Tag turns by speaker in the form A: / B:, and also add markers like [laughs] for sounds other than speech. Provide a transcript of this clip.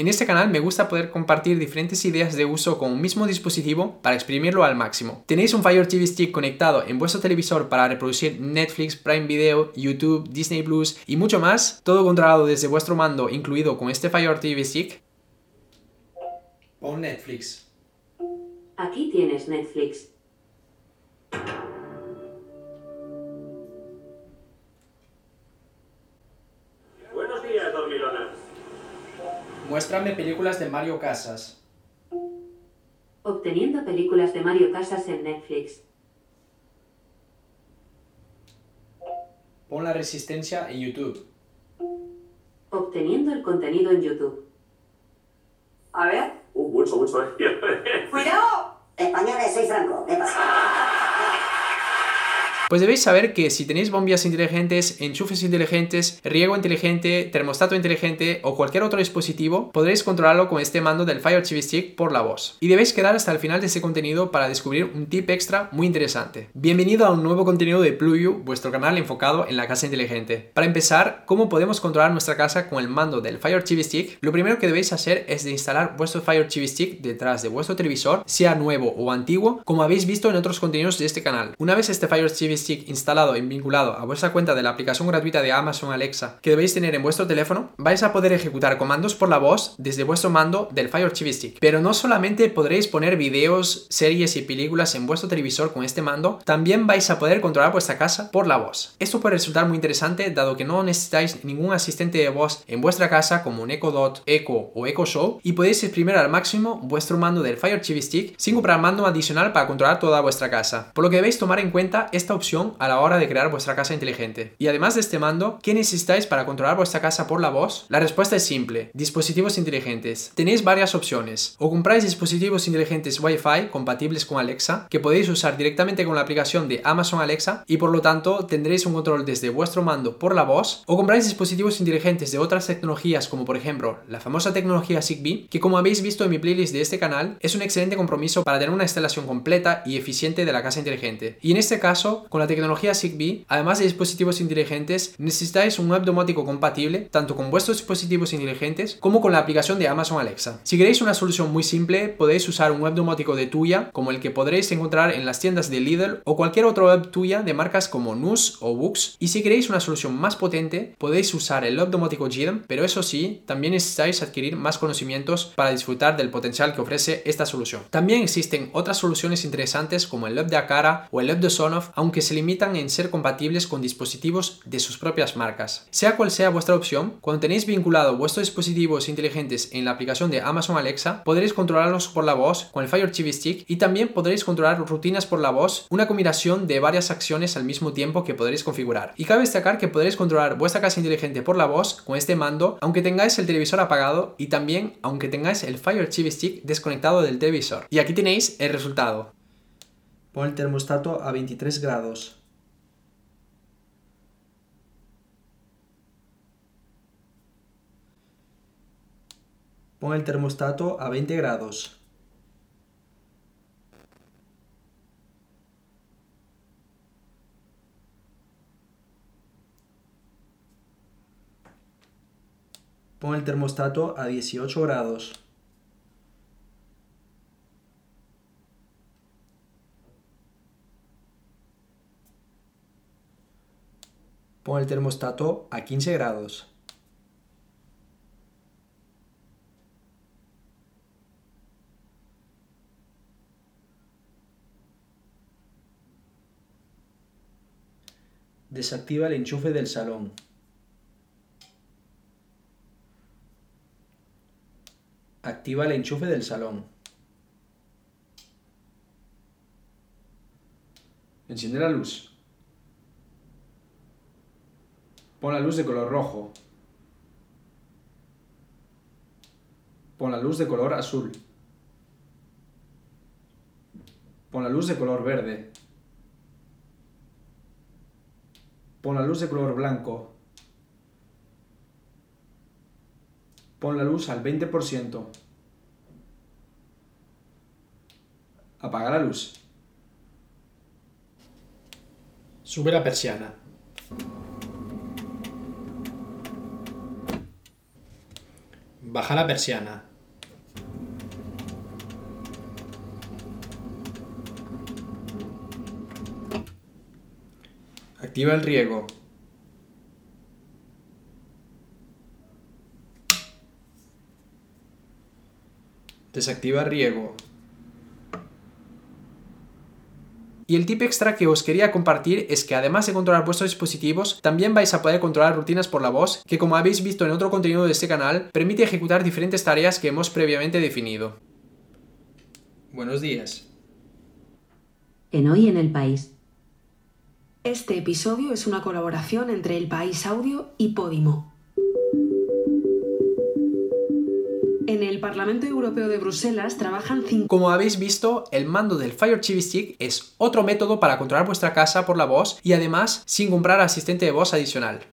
A: En este canal me gusta poder compartir diferentes ideas de uso con un mismo dispositivo para exprimirlo al máximo. Tenéis un Fire TV Stick conectado en vuestro televisor para reproducir Netflix, Prime Video, YouTube, Disney Plus y mucho más, todo controlado desde vuestro mando incluido con este Fire TV Stick. Pon Netflix.
B: Aquí tienes Netflix.
A: Muéstrame películas de Mario Casas.
B: Obteniendo películas de Mario Casas en Netflix.
A: Pon la resistencia en YouTube.
B: Obteniendo el contenido en YouTube.
C: A ver.
D: Uh, mucho, mucho. eh. [laughs]
C: ¡Cuidado! Españoles, soy Franco. ¿Qué pasa?
A: Pues debéis saber que si tenéis bombillas inteligentes, enchufes inteligentes, riego inteligente, termostato inteligente o cualquier otro dispositivo, podréis controlarlo con este mando del Fire TV Stick por la voz. Y debéis quedar hasta el final de este contenido para descubrir un tip extra muy interesante. Bienvenido a un nuevo contenido de Pluyu, vuestro canal enfocado en la casa inteligente. Para empezar, ¿cómo podemos controlar nuestra casa con el mando del Fire TV Stick? Lo primero que debéis hacer es instalar vuestro Fire TV Stick detrás de vuestro televisor, sea nuevo o antiguo, como habéis visto en otros contenidos de este canal. Una vez este Fire TV Instalado y vinculado a vuestra cuenta de la aplicación gratuita de Amazon Alexa que debéis tener en vuestro teléfono, vais a poder ejecutar comandos por la voz desde vuestro mando del Fire TV Stick. Pero no solamente podréis poner videos, series y películas en vuestro televisor con este mando, también vais a poder controlar vuestra casa por la voz. Esto puede resultar muy interesante dado que no necesitáis ningún asistente de voz en vuestra casa como un Echo Dot, Echo o Echo Show y podéis exprimir al máximo vuestro mando del Fire TV Stick sin comprar mando adicional para controlar toda vuestra casa. Por lo que debéis tomar en cuenta esta opción a la hora de crear vuestra casa inteligente. Y además de este mando, ¿qué necesitáis para controlar vuestra casa por la voz? La respuesta es simple, dispositivos inteligentes. Tenéis varias opciones. O compráis dispositivos inteligentes Wi-Fi compatibles con Alexa, que podéis usar directamente con la aplicación de Amazon Alexa y por lo tanto tendréis un control desde vuestro mando por la voz. O compráis dispositivos inteligentes de otras tecnologías como por ejemplo la famosa tecnología Zigbee, que como habéis visto en mi playlist de este canal, es un excelente compromiso para tener una instalación completa y eficiente de la casa inteligente. Y en este caso, con la tecnología Zigbee, además de dispositivos inteligentes, necesitáis un web domótico compatible tanto con vuestros dispositivos inteligentes como con la aplicación de Amazon Alexa. Si queréis una solución muy simple, podéis usar un web domótico de Tuya, como el que podréis encontrar en las tiendas de Lidl o cualquier otro web Tuya de marcas como Nus o Books. Y si queréis una solución más potente, podéis usar el web domótico GIRM, pero eso sí, también necesitáis adquirir más conocimientos para disfrutar del potencial que ofrece esta solución. También existen otras soluciones interesantes como el web de Akara o el web de Sonoff, aunque se limitan en ser compatibles con dispositivos de sus propias marcas. Sea cual sea vuestra opción, cuando tenéis vinculado vuestros dispositivos inteligentes en la aplicación de Amazon Alexa, podréis controlarlos por la voz con el Fire TV Stick y también podréis controlar rutinas por la voz, una combinación de varias acciones al mismo tiempo que podréis configurar. Y cabe destacar que podréis controlar vuestra casa inteligente por la voz con este mando, aunque tengáis el televisor apagado y también aunque tengáis el Fire TV Stick desconectado del televisor. Y aquí tenéis el resultado. Pon el termostato a 23 grados. Pon el termostato a 20 grados. Pon el termostato a 18 grados. Pon el termostato a 15 grados. Desactiva el enchufe del salón. Activa el enchufe del salón. Enciende la luz. Pon la luz de color rojo. Pon la luz de color azul. Pon la luz de color verde. Pon la luz de color blanco. Pon la luz al 20%. Apaga la luz. Sube la persiana. Baja la persiana. Activa el riego. Desactiva riego. Y el tip extra que os quería compartir es que además de controlar vuestros dispositivos, también vais a poder controlar rutinas por la voz, que como habéis visto en otro contenido de este canal, permite ejecutar diferentes tareas que hemos previamente definido. Buenos días.
B: En Hoy en el País.
E: Este episodio es una colaboración entre El País Audio y Podimo. En el Parlamento Europeo de Bruselas trabajan cinco...
A: Como habéis visto, el mando del Fire TV Stick es otro método para controlar vuestra casa por la voz y además sin comprar asistente de voz adicional.